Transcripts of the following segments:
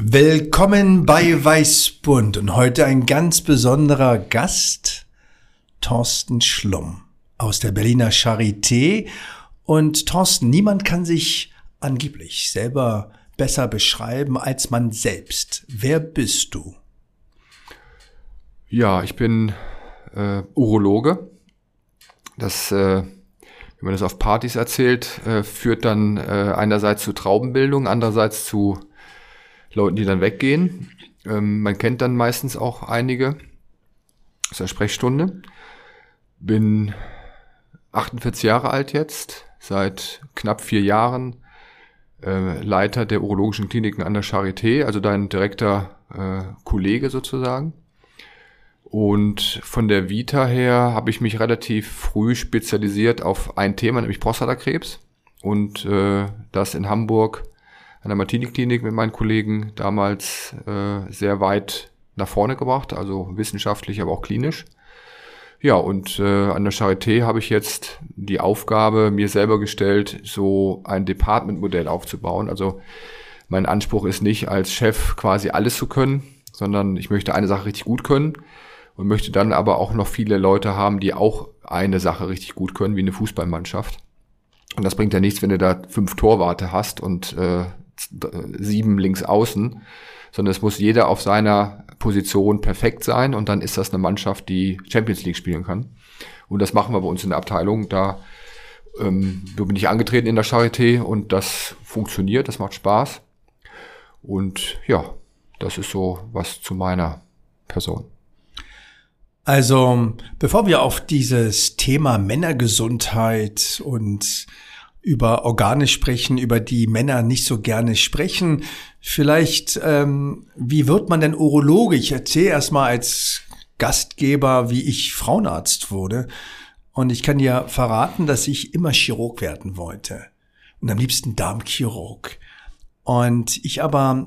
Willkommen bei Weißbund und heute ein ganz besonderer Gast, Thorsten Schlumm aus der Berliner Charité. Und Thorsten, niemand kann sich angeblich selber besser beschreiben als man selbst. Wer bist du? Ja, ich bin äh, Urologe. Das, äh, wenn man das auf Partys erzählt, äh, führt dann äh, einerseits zu Traubenbildung, andererseits zu Leuten, die dann weggehen. Ähm, man kennt dann meistens auch einige aus der Sprechstunde. Bin 48 Jahre alt jetzt, seit knapp vier Jahren äh, Leiter der urologischen Kliniken an der Charité, also dein direkter äh, Kollege sozusagen. Und von der Vita her habe ich mich relativ früh spezialisiert auf ein Thema, nämlich Prostatakrebs. Und äh, das in Hamburg an der Martini-Klinik mit meinen Kollegen damals äh, sehr weit nach vorne gebracht, also wissenschaftlich, aber auch klinisch. Ja, und äh, an der Charité habe ich jetzt die Aufgabe mir selber gestellt, so ein Department-Modell aufzubauen. Also mein Anspruch ist nicht, als Chef quasi alles zu können, sondern ich möchte eine Sache richtig gut können und möchte dann aber auch noch viele Leute haben, die auch eine Sache richtig gut können, wie eine Fußballmannschaft. Und das bringt ja nichts, wenn du da fünf Torwarte hast und äh, sieben links außen, sondern es muss jeder auf seiner Position perfekt sein und dann ist das eine Mannschaft, die Champions League spielen kann. Und das machen wir bei uns in der Abteilung. Da ähm, bin ich angetreten in der Charité und das funktioniert, das macht Spaß. Und ja, das ist so was zu meiner Person. Also, bevor wir auf dieses Thema Männergesundheit und über Organe sprechen, über die Männer nicht so gerne sprechen. Vielleicht, ähm, wie wird man denn Urologe? Ich erzähle erstmal als Gastgeber, wie ich Frauenarzt wurde. Und ich kann dir verraten, dass ich immer Chirurg werden wollte. Und am liebsten Darmchirurg. Und ich aber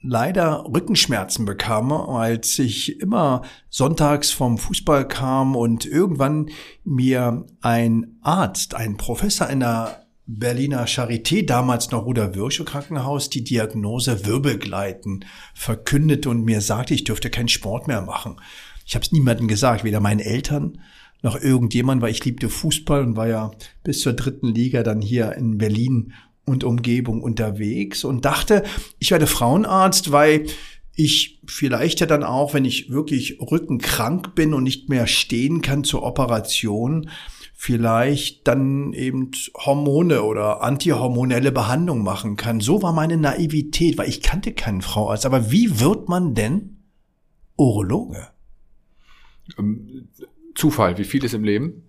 leider Rückenschmerzen bekam, als ich immer sonntags vom Fußball kam und irgendwann mir ein Arzt, ein Professor in der Berliner Charité, damals noch Ruder Würsche Krankenhaus, die Diagnose Wirbelgleiten verkündete und mir sagte, ich dürfte keinen Sport mehr machen. Ich habe es niemandem gesagt, weder meinen Eltern noch irgendjemand, weil ich liebte Fußball und war ja bis zur dritten Liga dann hier in Berlin und Umgebung unterwegs und dachte, ich werde Frauenarzt, weil ich vielleicht ja dann auch, wenn ich wirklich rückenkrank bin und nicht mehr stehen kann zur Operation, vielleicht dann eben Hormone oder antihormonelle Behandlung machen kann. So war meine Naivität, weil ich kannte keinen Frauenarzt. Aber wie wird man denn Urologe? Ähm, Zufall, wie vieles im Leben.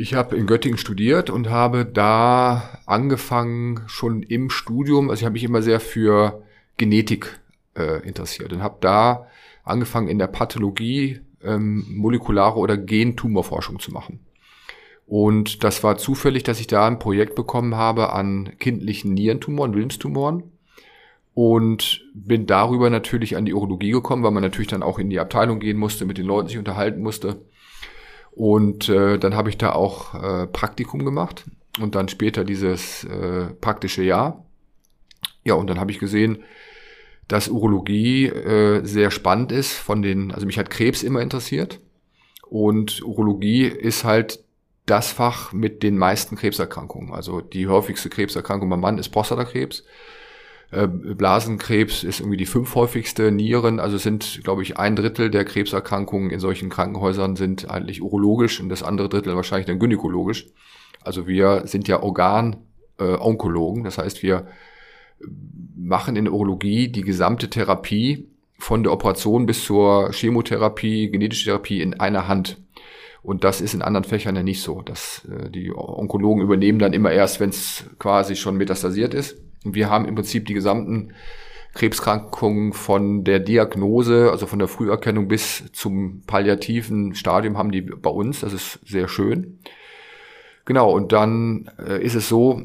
Ich habe in Göttingen studiert und habe da angefangen, schon im Studium, also ich habe mich immer sehr für Genetik äh, interessiert und habe da angefangen in der Pathologie ähm, molekulare oder Gentumorforschung zu machen. Und das war zufällig, dass ich da ein Projekt bekommen habe an kindlichen Nierentumoren, Wilmstumoren. Und bin darüber natürlich an die Urologie gekommen, weil man natürlich dann auch in die Abteilung gehen musste, mit den Leuten sich unterhalten musste. Und äh, dann habe ich da auch äh, Praktikum gemacht und dann später dieses äh, praktische Jahr. Ja, und dann habe ich gesehen, dass Urologie äh, sehr spannend ist von den, also mich hat Krebs immer interessiert. Und Urologie ist halt das Fach mit den meisten Krebserkrankungen. Also die häufigste Krebserkrankung beim Mann ist Prostatakrebs. Äh, Blasenkrebs ist irgendwie die fünfhäufigste, Nieren, also sind, glaube ich, ein Drittel der Krebserkrankungen in solchen Krankenhäusern sind eigentlich urologisch und das andere Drittel wahrscheinlich dann gynäkologisch. Also wir sind ja Organ-Onkologen, äh, das heißt, wir machen in der Urologie die gesamte Therapie von der Operation bis zur Chemotherapie, genetische Therapie in einer Hand. Und das ist in anderen Fächern ja nicht so. Dass, äh, die Onkologen übernehmen dann immer erst, wenn es quasi schon metastasiert ist. Und wir haben im Prinzip die gesamten Krebskrankungen von der Diagnose, also von der Früherkennung bis zum palliativen Stadium haben die bei uns. Das ist sehr schön. Genau, und dann äh, ist es so,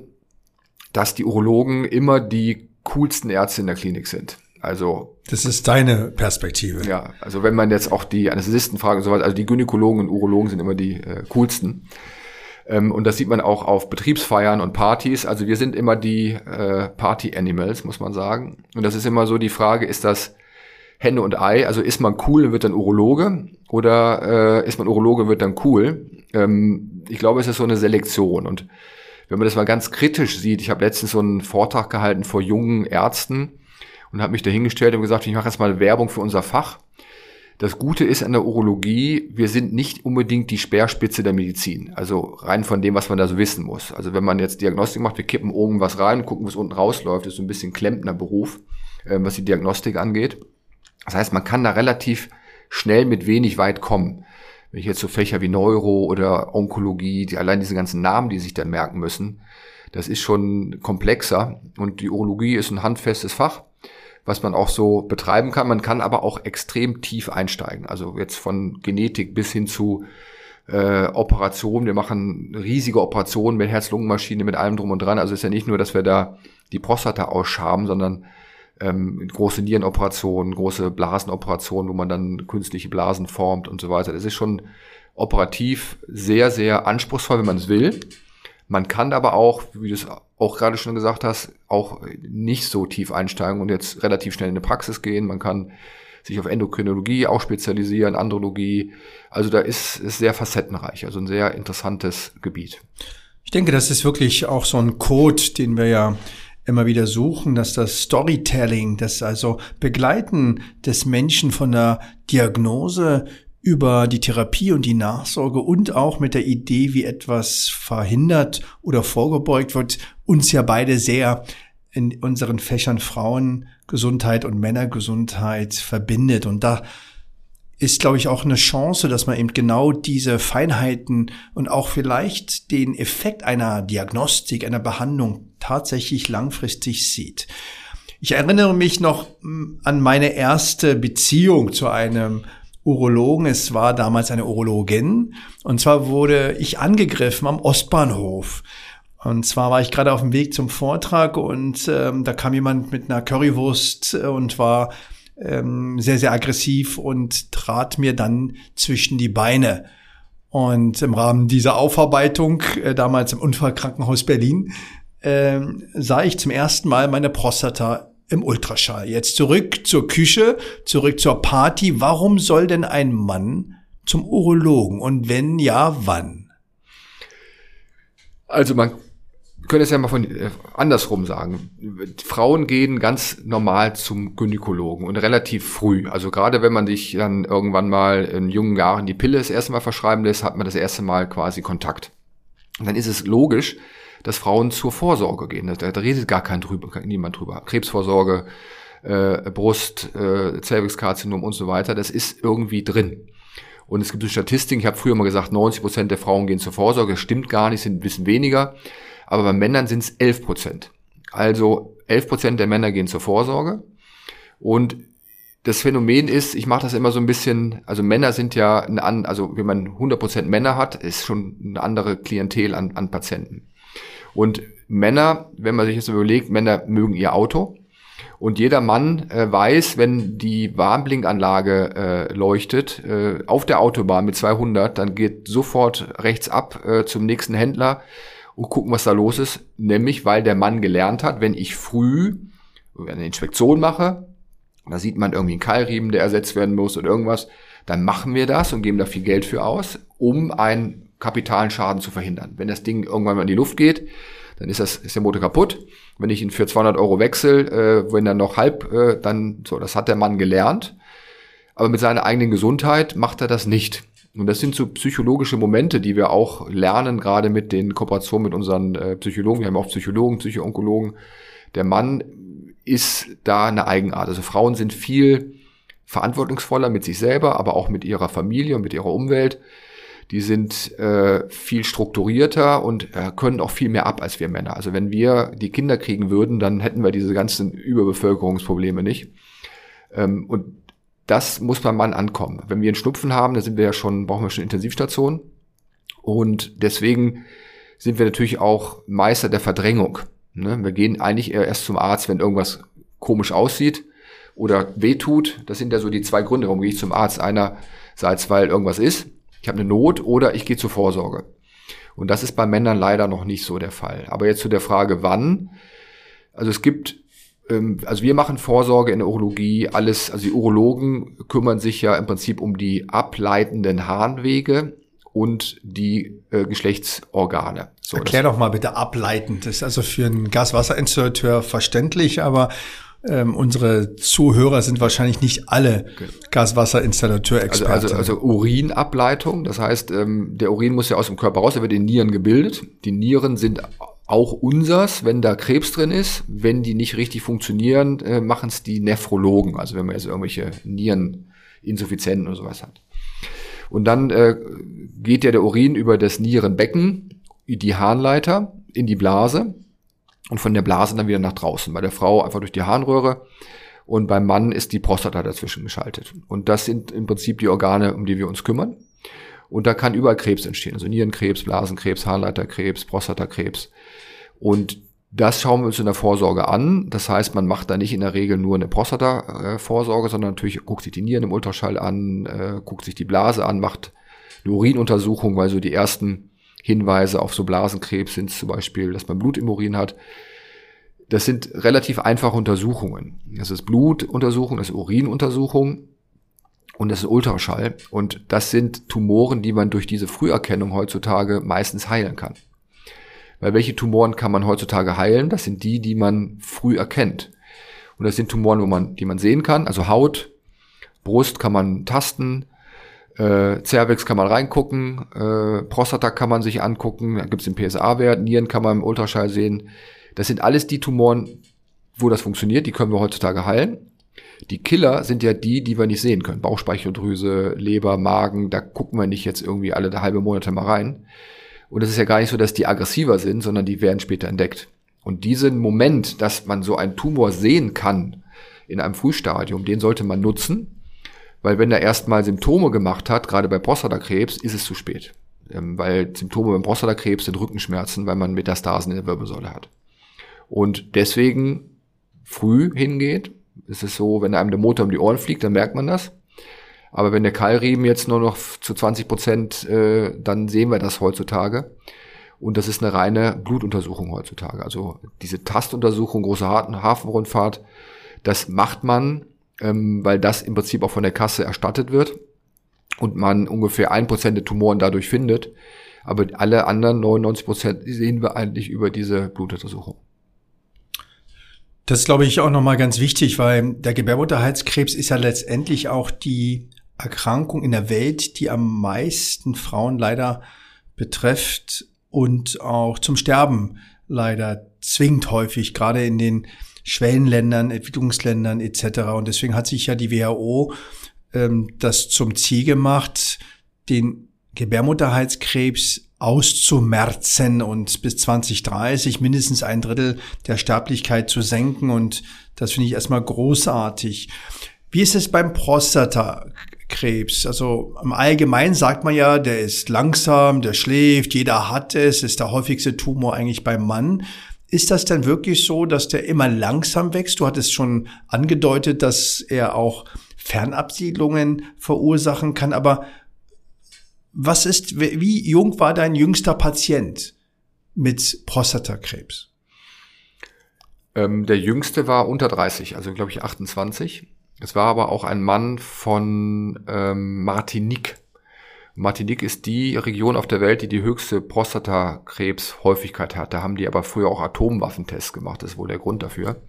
dass die Urologen immer die coolsten Ärzte in der Klinik sind. Also das ist deine Perspektive. Ja, also wenn man jetzt auch die Anästhesisten fragt und so weiter, also die Gynäkologen und Urologen sind immer die äh, coolsten. Ähm, und das sieht man auch auf Betriebsfeiern und Partys. Also wir sind immer die äh, Party-Animals, muss man sagen. Und das ist immer so die Frage, ist das Hände und Ei? Also ist man cool und wird dann Urologe oder äh, ist man Urologe und wird dann cool? Ähm, ich glaube, es ist so eine Selektion. Und wenn man das mal ganz kritisch sieht, ich habe letztens so einen Vortrag gehalten vor jungen Ärzten und habe mich dahingestellt und gesagt, ich mache jetzt mal Werbung für unser Fach. Das Gute ist an der Urologie, wir sind nicht unbedingt die Speerspitze der Medizin. Also rein von dem, was man da so wissen muss. Also wenn man jetzt Diagnostik macht, wir kippen irgendwas rein und gucken, was unten rausläuft, ist so ein bisschen klempner Beruf, äh, was die Diagnostik angeht. Das heißt, man kann da relativ schnell mit wenig weit kommen. Wenn ich jetzt so Fächer wie Neuro oder Onkologie, die allein diese ganzen Namen, die sich dann merken müssen, das ist schon komplexer. Und die Urologie ist ein handfestes Fach was man auch so betreiben kann. Man kann aber auch extrem tief einsteigen. Also jetzt von Genetik bis hin zu äh, Operationen. Wir machen riesige Operationen mit Herz-Lungen-Maschine, mit allem drum und dran. Also ist ja nicht nur, dass wir da die Prostata ausschaben, sondern ähm, große Nierenoperationen, große Blasenoperationen, wo man dann künstliche Blasen formt und so weiter. Das ist schon operativ sehr, sehr anspruchsvoll, wenn man es will. Man kann aber auch, wie du es auch gerade schon gesagt hast, auch nicht so tief einsteigen und jetzt relativ schnell in eine Praxis gehen. Man kann sich auf Endokrinologie auch spezialisieren, Andrologie. Also da ist es sehr facettenreich, also ein sehr interessantes Gebiet. Ich denke, das ist wirklich auch so ein Code, den wir ja immer wieder suchen, dass das Storytelling, das also Begleiten des Menschen von der Diagnose über die Therapie und die Nachsorge und auch mit der Idee, wie etwas verhindert oder vorgebeugt wird, uns ja beide sehr in unseren Fächern Frauengesundheit und Männergesundheit verbindet. Und da ist, glaube ich, auch eine Chance, dass man eben genau diese Feinheiten und auch vielleicht den Effekt einer Diagnostik, einer Behandlung tatsächlich langfristig sieht. Ich erinnere mich noch hm, an meine erste Beziehung zu einem Urologen. Es war damals eine Urologin. Und zwar wurde ich angegriffen am Ostbahnhof. Und zwar war ich gerade auf dem Weg zum Vortrag und ähm, da kam jemand mit einer Currywurst äh, und war ähm, sehr, sehr aggressiv und trat mir dann zwischen die Beine. Und im Rahmen dieser Aufarbeitung, äh, damals im Unfallkrankenhaus Berlin, äh, sah ich zum ersten Mal meine Prostata im Ultraschall. Jetzt zurück zur Küche, zurück zur Party. Warum soll denn ein Mann zum Urologen? Und wenn ja, wann? Also man könnte es ja mal von äh, andersrum sagen. Frauen gehen ganz normal zum Gynäkologen und relativ früh. Also gerade wenn man sich dann irgendwann mal in jungen Jahren die Pille das erste Mal verschreiben lässt, hat man das erste Mal quasi Kontakt. Und dann ist es logisch, dass Frauen zur Vorsorge gehen. Da, da redet gar kein drüber, niemand drüber. Krebsvorsorge, äh, Brust, äh, Zervixkarzinom und so weiter, das ist irgendwie drin. Und es gibt so Statistiken, ich habe früher mal gesagt, 90 Prozent der Frauen gehen zur Vorsorge, das stimmt gar nicht, sind ein bisschen weniger, aber bei Männern sind es 11 Prozent. Also 11 Prozent der Männer gehen zur Vorsorge und das Phänomen ist, ich mache das immer so ein bisschen, also Männer sind ja, ein, also wenn man 100% Männer hat, ist schon eine andere Klientel an, an Patienten. Und Männer, wenn man sich jetzt überlegt, Männer mögen ihr Auto. Und jeder Mann äh, weiß, wenn die Warnblinkanlage äh, leuchtet äh, auf der Autobahn mit 200, dann geht sofort rechts ab äh, zum nächsten Händler und gucken, was da los ist. Nämlich, weil der Mann gelernt hat, wenn ich früh eine Inspektion mache, da sieht man irgendwie einen Keilriemen, der ersetzt werden muss oder irgendwas, dann machen wir das und geben da viel Geld für aus, um einen kapitalen Schaden zu verhindern. Wenn das Ding irgendwann mal in die Luft geht, dann ist das ist der Motor kaputt. Wenn ich ihn für 200 Euro wechsel, äh, wenn er noch halb, äh, dann so, das hat der Mann gelernt. Aber mit seiner eigenen Gesundheit macht er das nicht. Und das sind so psychologische Momente, die wir auch lernen, gerade mit den Kooperationen mit unseren äh, Psychologen. Wir haben auch Psychologen, Psychoonkologen. Der Mann ist da eine Eigenart. Also Frauen sind viel verantwortungsvoller mit sich selber, aber auch mit ihrer Familie und mit ihrer Umwelt. Die sind äh, viel strukturierter und äh, können auch viel mehr ab als wir Männer. Also wenn wir die Kinder kriegen würden, dann hätten wir diese ganzen Überbevölkerungsprobleme nicht. Ähm, und das muss beim Mann ankommen. Wenn wir einen Schnupfen haben, dann sind wir ja schon, brauchen wir schon Intensivstationen. Und deswegen sind wir natürlich auch Meister der Verdrängung. Ne? Wir gehen eigentlich eher erst zum Arzt, wenn irgendwas komisch aussieht oder wehtut. Das sind ja so die zwei Gründe, warum gehe ich zum Arzt. Einerseits, weil irgendwas ist, ich habe eine Not oder ich gehe zur Vorsorge. Und das ist bei Männern leider noch nicht so der Fall. Aber jetzt zu der Frage, wann. Also es gibt, ähm, also wir machen Vorsorge in der Urologie, alles, also die Urologen kümmern sich ja im Prinzip um die ableitenden Harnwege und die äh, Geschlechtsorgane. So, Erklär doch mal bitte ableitend. Das ist also für einen Gaswasserinstallateur verständlich, aber ähm, unsere Zuhörer sind wahrscheinlich nicht alle okay. Gaswasserinstallateur-Experten. Also, also, also Urinableitung, das heißt, ähm, der Urin muss ja aus dem Körper raus, er wird in Nieren gebildet. Die Nieren sind auch unsers, wenn da Krebs drin ist. Wenn die nicht richtig funktionieren, äh, machen es die Nephrologen, also wenn man jetzt irgendwelche Niereninsuffizienten oder sowas hat. Und dann äh, geht ja der Urin über das Nierenbecken, die Harnleiter in die Blase und von der Blase dann wieder nach draußen. Bei der Frau einfach durch die Harnröhre und beim Mann ist die Prostata dazwischen geschaltet. Und das sind im Prinzip die Organe, um die wir uns kümmern. Und da kann überall Krebs entstehen, also Nierenkrebs, Blasenkrebs, Harnleiterkrebs, Prostatakrebs. Und das schauen wir uns in der Vorsorge an. Das heißt, man macht da nicht in der Regel nur eine Prostata-Vorsorge, sondern natürlich guckt sich die Nieren im Ultraschall an, äh, guckt sich die Blase an, macht eine Urinuntersuchung, weil so die ersten Hinweise auf so Blasenkrebs sind zum Beispiel, dass man Blut im Urin hat. Das sind relativ einfache Untersuchungen. Das ist Blutuntersuchung, das ist Urinuntersuchung und das ist Ultraschall. Und das sind Tumoren, die man durch diese Früherkennung heutzutage meistens heilen kann. Weil welche Tumoren kann man heutzutage heilen? Das sind die, die man früh erkennt. Und das sind Tumoren, wo man, die man sehen kann, also Haut, Brust kann man tasten, äh, Cervix kann man reingucken, äh, Prostata kann man sich angucken, da gibt es den PSA-Wert, Nieren kann man im Ultraschall sehen. Das sind alles die Tumoren, wo das funktioniert, die können wir heutzutage heilen. Die Killer sind ja die, die wir nicht sehen können. Bauchspeicheldrüse, Leber, Magen, da gucken wir nicht jetzt irgendwie alle halbe Monate mal rein. Und es ist ja gar nicht so, dass die aggressiver sind, sondern die werden später entdeckt. Und diesen Moment, dass man so einen Tumor sehen kann in einem Frühstadium, den sollte man nutzen, weil wenn er erstmal Symptome gemacht hat, gerade bei Prostatakrebs, ist es zu spät. Ähm, weil Symptome beim Prostatakrebs sind Rückenschmerzen, weil man Metastasen in der Wirbelsäule hat. Und deswegen früh hingeht, ist es so, wenn einem der Motor um die Ohren fliegt, dann merkt man das. Aber wenn der Keilriemen jetzt nur noch zu 20 Prozent, äh, dann sehen wir das heutzutage. Und das ist eine reine Blutuntersuchung heutzutage. Also diese Tastuntersuchung, große Hafenrundfahrt, das macht man ähm, weil das im Prinzip auch von der Kasse erstattet wird und man ungefähr ein Prozent der Tumoren dadurch findet. Aber alle anderen 99 Prozent sehen wir eigentlich über diese Blutuntersuchung. Das ist, glaube ich, auch nochmal ganz wichtig, weil der Gebärmutterhalskrebs ist ja letztendlich auch die Erkrankung in der Welt, die am meisten Frauen leider betrifft und auch zum Sterben leider zwingt häufig, gerade in den Schwellenländern, Entwicklungsländern etc. Und deswegen hat sich ja die WHO ähm, das zum Ziel gemacht, den Gebärmutterhalskrebs auszumerzen und bis 2030 mindestens ein Drittel der Sterblichkeit zu senken. Und das finde ich erstmal großartig. Wie ist es beim Prostatakrebs? Also im Allgemeinen sagt man ja, der ist langsam, der schläft, jeder hat es, ist der häufigste Tumor eigentlich beim Mann. Ist das denn wirklich so, dass der immer langsam wächst? Du hattest schon angedeutet, dass er auch Fernabsiedlungen verursachen kann. Aber was ist, wie jung war dein jüngster Patient mit Prostatakrebs? Ähm, der jüngste war unter 30, also glaube ich 28. Es war aber auch ein Mann von ähm, Martinique. Martinique ist die Region auf der Welt, die die höchste Prostatakrebshäufigkeit hat. Da haben die aber früher auch Atomwaffentests gemacht, das ist wohl der Grund dafür.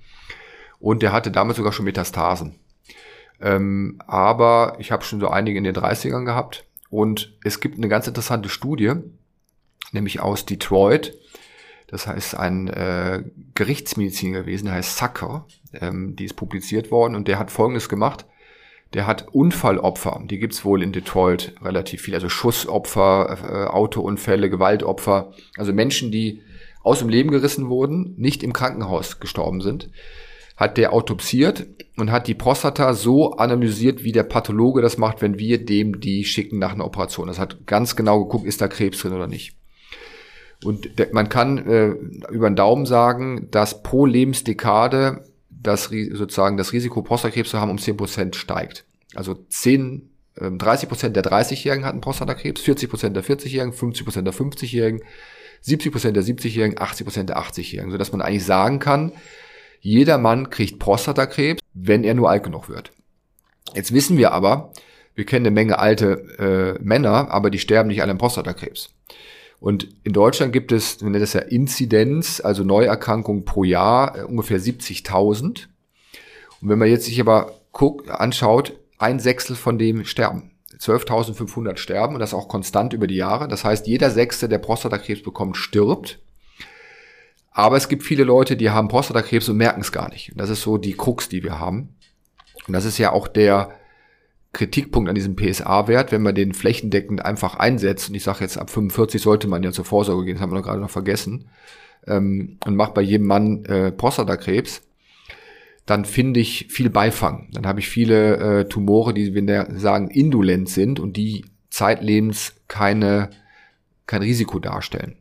Und der hatte damals sogar schon Metastasen. Ähm, aber ich habe schon so einige in den 30ern gehabt. Und es gibt eine ganz interessante Studie, nämlich aus Detroit. Das heißt, ein äh, Gerichtsmediziner gewesen, der heißt Zucker. Ähm, die ist publiziert worden und der hat Folgendes gemacht der hat Unfallopfer, die gibt's wohl in Detroit relativ viel, also Schussopfer, äh, Autounfälle, Gewaltopfer, also Menschen, die aus dem Leben gerissen wurden, nicht im Krankenhaus gestorben sind, hat der autopsiert und hat die Prostata so analysiert, wie der Pathologe das macht, wenn wir dem die schicken nach einer Operation. Das hat ganz genau geguckt, ist da Krebs drin oder nicht. Und man kann äh, über den Daumen sagen, dass pro Lebensdekade das sozusagen das Risiko Prostatakrebs zu haben um 10 Prozent steigt. Also 10, 30 ähm, Prozent der 30-Jährigen hatten Prostatakrebs, 40 Prozent der 40-Jährigen, 50 Prozent der 50-Jährigen, 70 Prozent der 70-Jährigen, 80 Prozent der 80-Jährigen, sodass man eigentlich sagen kann, jeder Mann kriegt Prostatakrebs, wenn er nur alt genug wird. Jetzt wissen wir aber, wir kennen eine Menge alte äh, Männer, aber die sterben nicht alle an Prostatakrebs. Und in Deutschland gibt es, wir nennen das ja Inzidenz, also Neuerkrankungen pro Jahr, äh, ungefähr 70.000. Und wenn man jetzt sich aber guckt, anschaut, ein Sechstel von dem sterben. 12.500 sterben und das auch konstant über die Jahre. Das heißt, jeder Sechste, der Prostatakrebs bekommt, stirbt. Aber es gibt viele Leute, die haben Prostatakrebs und merken es gar nicht. Und das ist so die Krux, die wir haben. Und das ist ja auch der Kritikpunkt an diesem PSA-Wert, wenn man den flächendeckend einfach einsetzt. Und ich sage jetzt, ab 45 sollte man ja zur Vorsorge gehen, das haben wir noch gerade noch vergessen. Ähm, und macht bei jedem Mann äh, Prostatakrebs dann finde ich viel Beifang. Dann habe ich viele äh, Tumore, die wir sagen indolent sind und die zeitlebens keine, kein Risiko darstellen.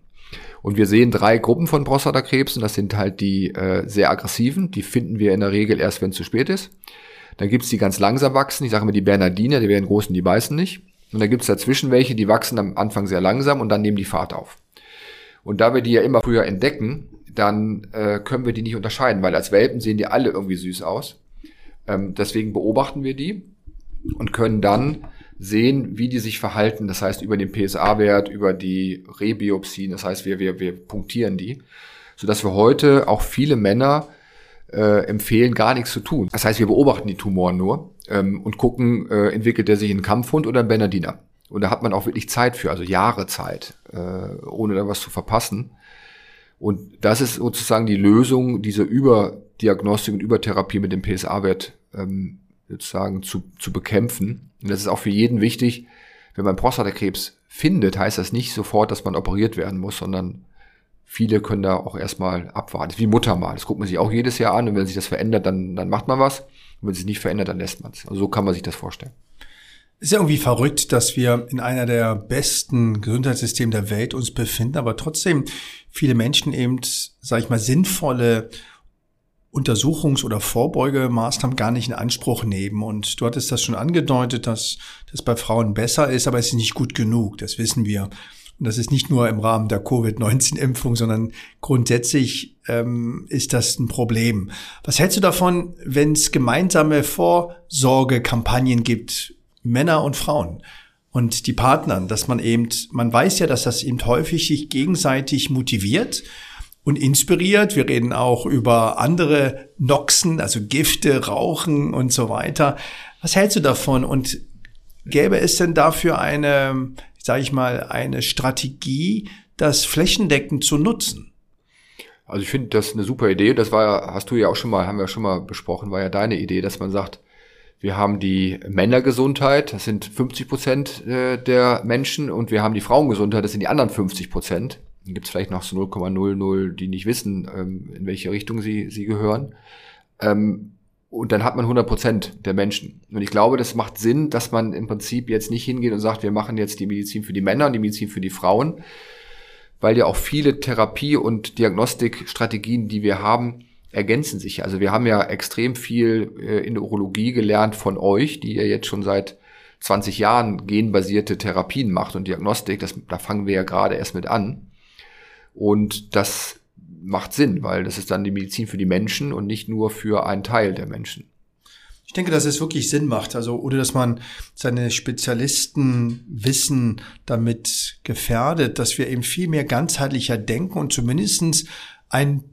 Und wir sehen drei Gruppen von Prostatakrebsen. Das sind halt die äh, sehr aggressiven, die finden wir in der Regel erst, wenn es zu spät ist. Dann gibt's die ganz langsam wachsen, ich sage immer die Bernardiner, die werden groß und die beißen nicht. Und dann gibt's dazwischen welche, die wachsen am Anfang sehr langsam und dann nehmen die Fahrt auf. Und da wir die ja immer früher entdecken, dann äh, können wir die nicht unterscheiden, weil als Welpen sehen die alle irgendwie süß aus. Ähm, deswegen beobachten wir die und können dann sehen, wie die sich verhalten. Das heißt, über den PSA-Wert, über die Rebiopsien. Das heißt, wir, wir, wir punktieren die, sodass wir heute auch viele Männer äh, empfehlen, gar nichts zu tun. Das heißt, wir beobachten die Tumoren nur ähm, und gucken, äh, entwickelt er sich ein Kampfhund oder ein Bernardiner. Und da hat man auch wirklich Zeit für, also Jahre Zeit, äh, ohne da was zu verpassen. Und das ist sozusagen die Lösung, diese Überdiagnostik und Übertherapie mit dem PSA-Wert ähm, sozusagen zu, zu bekämpfen. Und das ist auch für jeden wichtig. Wenn man Prostatakrebs findet, heißt das nicht sofort, dass man operiert werden muss, sondern viele können da auch erstmal abwarten. Das ist wie Muttermal. Das guckt man sich auch jedes Jahr an und wenn sich das verändert, dann, dann macht man was. Und wenn sich nicht verändert, dann lässt man es. Also so kann man sich das vorstellen. ist ja irgendwie verrückt, dass wir in einer der besten Gesundheitssysteme der Welt uns befinden, aber trotzdem viele Menschen eben, sage ich mal, sinnvolle Untersuchungs- oder Vorbeugemaßnahmen gar nicht in Anspruch nehmen. Und du hattest das schon angedeutet, dass das bei Frauen besser ist, aber es ist nicht gut genug. Das wissen wir. Und das ist nicht nur im Rahmen der Covid-19-Impfung, sondern grundsätzlich ähm, ist das ein Problem. Was hältst du davon, wenn es gemeinsame Vorsorgekampagnen gibt, Männer und Frauen? und die Partnern, dass man eben, man weiß ja, dass das eben häufig sich gegenseitig motiviert und inspiriert. Wir reden auch über andere Noxen, also Gifte, Rauchen und so weiter. Was hältst du davon? Und gäbe es denn dafür eine, sage ich mal, eine Strategie, das flächendeckend zu nutzen? Also ich finde das eine super Idee. Das war hast du ja auch schon mal, haben wir schon mal besprochen, war ja deine Idee, dass man sagt, wir haben die Männergesundheit, das sind 50 Prozent äh, der Menschen, und wir haben die Frauengesundheit, das sind die anderen 50 Prozent. Dann gibt es vielleicht noch so 0,00, die nicht wissen, ähm, in welche Richtung sie, sie gehören. Und dann hat man 100 Prozent der Menschen. Und ich glaube, das macht Sinn, dass man im Prinzip jetzt nicht hingeht und sagt, wir machen jetzt die Medizin für die Männer und die Medizin für die Frauen, weil ja auch viele Therapie- und Diagnostikstrategien, die wir haben, ergänzen sich. Also wir haben ja extrem viel äh, in der Urologie gelernt von euch, die ihr jetzt schon seit 20 Jahren genbasierte Therapien macht und Diagnostik. Das, da fangen wir ja gerade erst mit an. Und das macht Sinn, weil das ist dann die Medizin für die Menschen und nicht nur für einen Teil der Menschen. Ich denke, dass es wirklich Sinn macht. Also, oder dass man seine Spezialistenwissen damit gefährdet, dass wir eben viel mehr ganzheitlicher denken und zumindestens ein,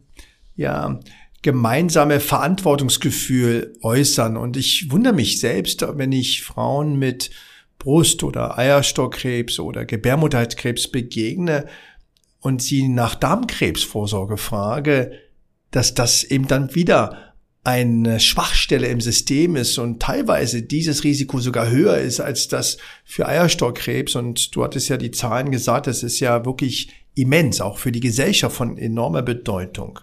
ja, gemeinsame Verantwortungsgefühl äußern. Und ich wundere mich selbst, wenn ich Frauen mit Brust- oder Eierstockkrebs oder Gebärmutterhalskrebs begegne und sie nach Darmkrebsvorsorge frage, dass das eben dann wieder eine Schwachstelle im System ist und teilweise dieses Risiko sogar höher ist als das für Eierstockkrebs. Und du hattest ja die Zahlen gesagt, das ist ja wirklich immens, auch für die Gesellschaft von enormer Bedeutung.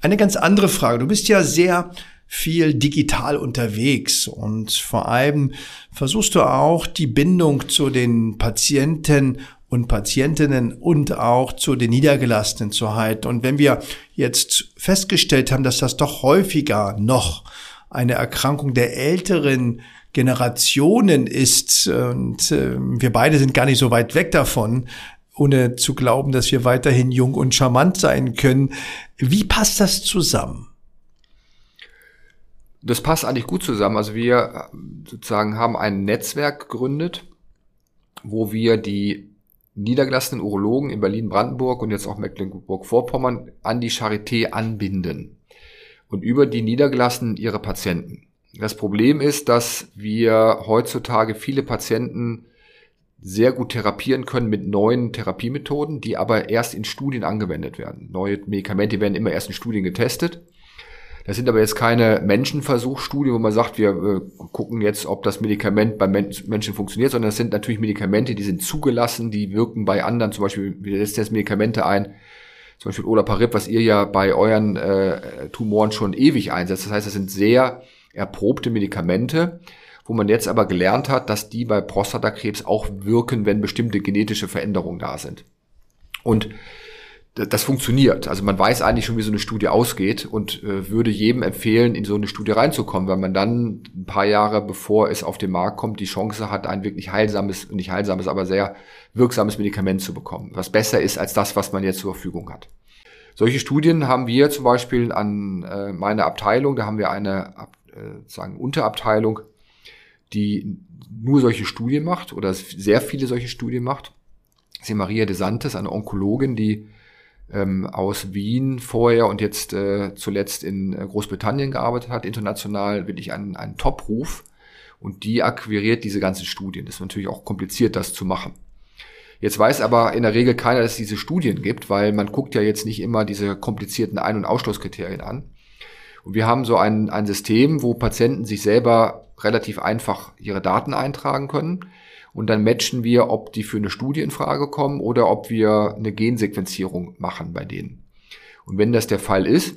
Eine ganz andere Frage. Du bist ja sehr viel digital unterwegs und vor allem versuchst du auch die Bindung zu den Patienten und Patientinnen und auch zu den Niedergelassenen zu halten. Und wenn wir jetzt festgestellt haben, dass das doch häufiger noch eine Erkrankung der älteren Generationen ist und äh, wir beide sind gar nicht so weit weg davon, ohne zu glauben, dass wir weiterhin jung und charmant sein können. Wie passt das zusammen? Das passt eigentlich gut zusammen. Also wir äh, sozusagen haben ein Netzwerk gegründet, wo wir die niedergelassenen Urologen in Berlin-Brandenburg und jetzt auch Mecklenburg-Vorpommern an die Charité anbinden und über die Niedergelassenen ihre Patienten. Das Problem ist, dass wir heutzutage viele Patienten sehr gut therapieren können mit neuen Therapiemethoden, die aber erst in Studien angewendet werden. Neue Medikamente werden immer erst in Studien getestet das sind aber jetzt keine Menschenversuchsstudien, wo man sagt, wir äh, gucken jetzt, ob das Medikament beim Menschen funktioniert, sondern das sind natürlich Medikamente, die sind zugelassen, die wirken bei anderen, zum Beispiel, wir setzen jetzt Medikamente ein, zum Beispiel Olaparib, was ihr ja bei euren äh, Tumoren schon ewig einsetzt. Das heißt, das sind sehr erprobte Medikamente, wo man jetzt aber gelernt hat, dass die bei Prostatakrebs auch wirken, wenn bestimmte genetische Veränderungen da sind. Und das funktioniert. Also man weiß eigentlich schon, wie so eine Studie ausgeht und äh, würde jedem empfehlen, in so eine Studie reinzukommen, weil man dann ein paar Jahre bevor es auf den Markt kommt, die Chance hat, ein wirklich heilsames, nicht heilsames, aber sehr wirksames Medikament zu bekommen, was besser ist als das, was man jetzt zur Verfügung hat. Solche Studien haben wir zum Beispiel an äh, meiner Abteilung, da haben wir eine äh, sagen Unterabteilung, die nur solche Studien macht oder sehr viele solche Studien macht. Das Maria de Santes, eine Onkologin, die ähm, aus Wien vorher und jetzt äh, zuletzt in äh, Großbritannien gearbeitet hat, international wirklich ein, ein Top-Ruf und die akquiriert diese ganzen Studien. Das ist natürlich auch kompliziert, das zu machen. Jetzt weiß aber in der Regel keiner, dass es diese Studien gibt, weil man guckt ja jetzt nicht immer diese komplizierten Ein- und Ausschlusskriterien an. Und wir haben so ein, ein System, wo Patienten sich selber relativ einfach ihre Daten eintragen können und dann matchen wir, ob die für eine Studie in Frage kommen oder ob wir eine Gensequenzierung machen bei denen. Und wenn das der Fall ist,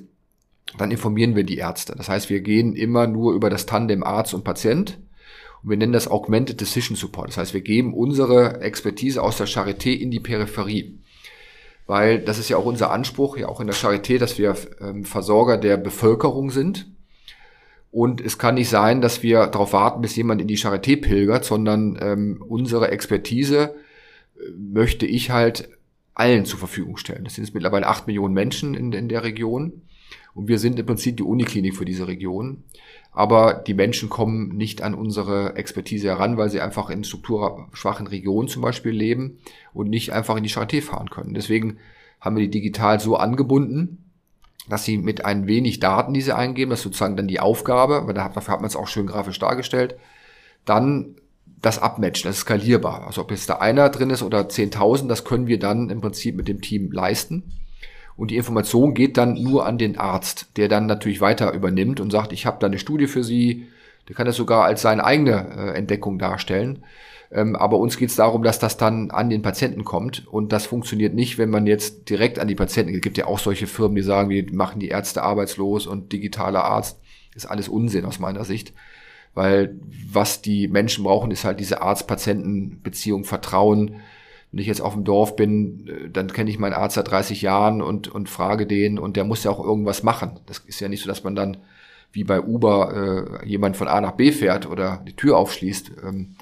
dann informieren wir die Ärzte. Das heißt, wir gehen immer nur über das Tandem Arzt und Patient. Und wir nennen das Augmented Decision Support. Das heißt, wir geben unsere Expertise aus der Charité in die Peripherie. Weil das ist ja auch unser Anspruch, ja auch in der Charité, dass wir ähm, Versorger der Bevölkerung sind. Und es kann nicht sein, dass wir darauf warten, bis jemand in die Charité pilgert, sondern ähm, unsere Expertise äh, möchte ich halt allen zur Verfügung stellen. Das sind jetzt mittlerweile acht Millionen Menschen in, in der Region. Und wir sind im Prinzip die Uniklinik für diese Region. Aber die Menschen kommen nicht an unsere Expertise heran, weil sie einfach in strukturschwachen Regionen zum Beispiel leben und nicht einfach in die Charité fahren können. Deswegen haben wir die digital so angebunden, dass sie mit ein wenig Daten, die sie eingeben, das ist sozusagen dann die Aufgabe, weil dafür hat man es auch schön grafisch dargestellt, dann das abmatchen, das ist skalierbar. Also ob jetzt da einer drin ist oder 10.000, das können wir dann im Prinzip mit dem Team leisten. Und die Information geht dann nur an den Arzt, der dann natürlich weiter übernimmt und sagt, ich habe da eine Studie für Sie, der kann das sogar als seine eigene äh, Entdeckung darstellen. Ähm, aber uns geht es darum, dass das dann an den Patienten kommt. Und das funktioniert nicht, wenn man jetzt direkt an die Patienten geht. Es gibt ja auch solche Firmen, die sagen, wir machen die Ärzte arbeitslos und digitaler Arzt. Ist alles Unsinn aus meiner Sicht. Weil was die Menschen brauchen, ist halt diese Arzt-Patienten-Beziehung, Vertrauen. Wenn ich jetzt auf dem Dorf bin, äh, dann kenne ich meinen Arzt seit 30 Jahren und, und frage den und der muss ja auch irgendwas machen. Das ist ja nicht so, dass man dann wie bei Uber äh, jemand von A nach B fährt oder die Tür aufschließt. Ähm,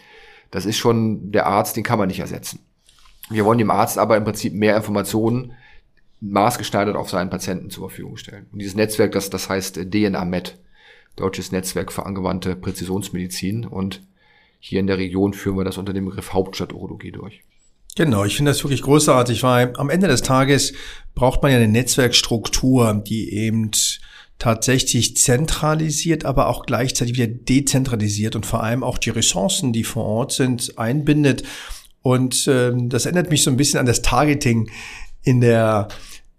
das ist schon der Arzt, den kann man nicht ersetzen. Wir wollen dem Arzt aber im Prinzip mehr Informationen maßgeschneidert auf seinen Patienten zur Verfügung stellen. Und dieses Netzwerk, das, das heißt DNA-Med, Deutsches Netzwerk für angewandte Präzisionsmedizin. Und hier in der Region führen wir das unter dem Begriff Hauptstadturologie durch. Genau, ich finde das wirklich großartig, weil am Ende des Tages braucht man ja eine Netzwerkstruktur, die eben tatsächlich zentralisiert, aber auch gleichzeitig wieder dezentralisiert und vor allem auch die Ressourcen, die vor Ort sind, einbindet. Und ähm, das erinnert mich so ein bisschen an das Targeting in der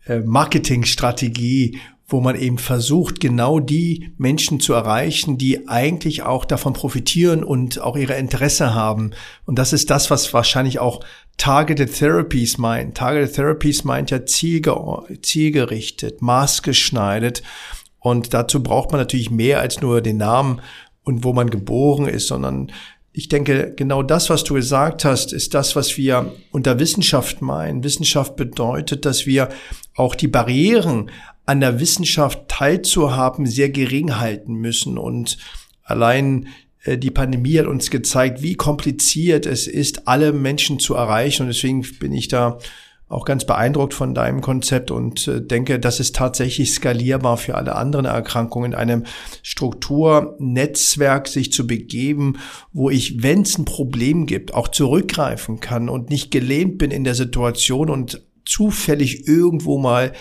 äh, Marketingstrategie, wo man eben versucht, genau die Menschen zu erreichen, die eigentlich auch davon profitieren und auch ihre Interesse haben. Und das ist das, was wahrscheinlich auch Targeted Therapies meint. Targeted Therapies meint ja zielgerichtet, maßgeschneidert. Und dazu braucht man natürlich mehr als nur den Namen und wo man geboren ist, sondern ich denke, genau das, was du gesagt hast, ist das, was wir unter Wissenschaft meinen. Wissenschaft bedeutet, dass wir auch die Barrieren an der Wissenschaft teilzuhaben sehr gering halten müssen. Und allein äh, die Pandemie hat uns gezeigt, wie kompliziert es ist, alle Menschen zu erreichen. Und deswegen bin ich da auch ganz beeindruckt von deinem Konzept und äh, denke, das ist tatsächlich skalierbar für alle anderen Erkrankungen, in einem Strukturnetzwerk sich zu begeben, wo ich, wenn es ein Problem gibt, auch zurückgreifen kann und nicht gelähmt bin in der Situation und zufällig irgendwo mal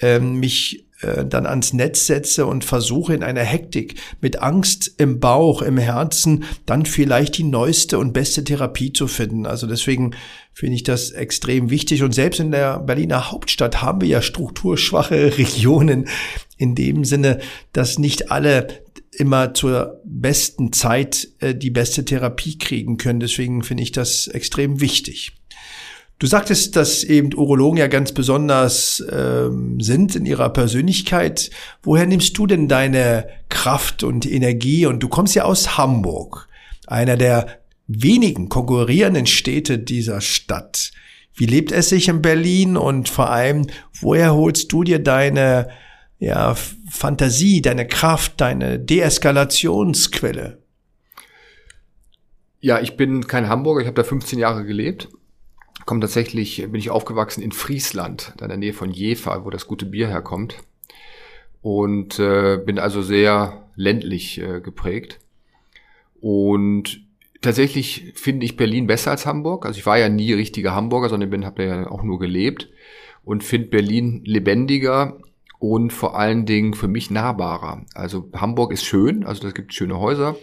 ähm, mich äh, dann ans Netz setze und versuche in einer Hektik mit Angst im Bauch, im Herzen, dann vielleicht die neueste und beste Therapie zu finden. Also deswegen finde ich das extrem wichtig. Und selbst in der Berliner Hauptstadt haben wir ja strukturschwache Regionen in dem Sinne, dass nicht alle immer zur besten Zeit äh, die beste Therapie kriegen können. Deswegen finde ich das extrem wichtig. Du sagtest, dass eben Urologen ja ganz besonders ähm, sind in ihrer Persönlichkeit. Woher nimmst du denn deine Kraft und Energie? Und du kommst ja aus Hamburg, einer der wenigen konkurrierenden Städte dieser Stadt. Wie lebt es sich in Berlin und vor allem, woher holst du dir deine ja, Fantasie, deine Kraft, deine Deeskalationsquelle? Ja, ich bin kein Hamburger, ich habe da 15 Jahre gelebt komme tatsächlich, bin ich aufgewachsen in Friesland, da in der Nähe von Jever, wo das gute Bier herkommt. Und äh, bin also sehr ländlich äh, geprägt. Und tatsächlich finde ich Berlin besser als Hamburg. Also ich war ja nie richtiger Hamburger, sondern bin habe ja auch nur gelebt und finde Berlin lebendiger und vor allen Dingen für mich nahbarer. Also Hamburg ist schön, also es gibt schöne Häuser,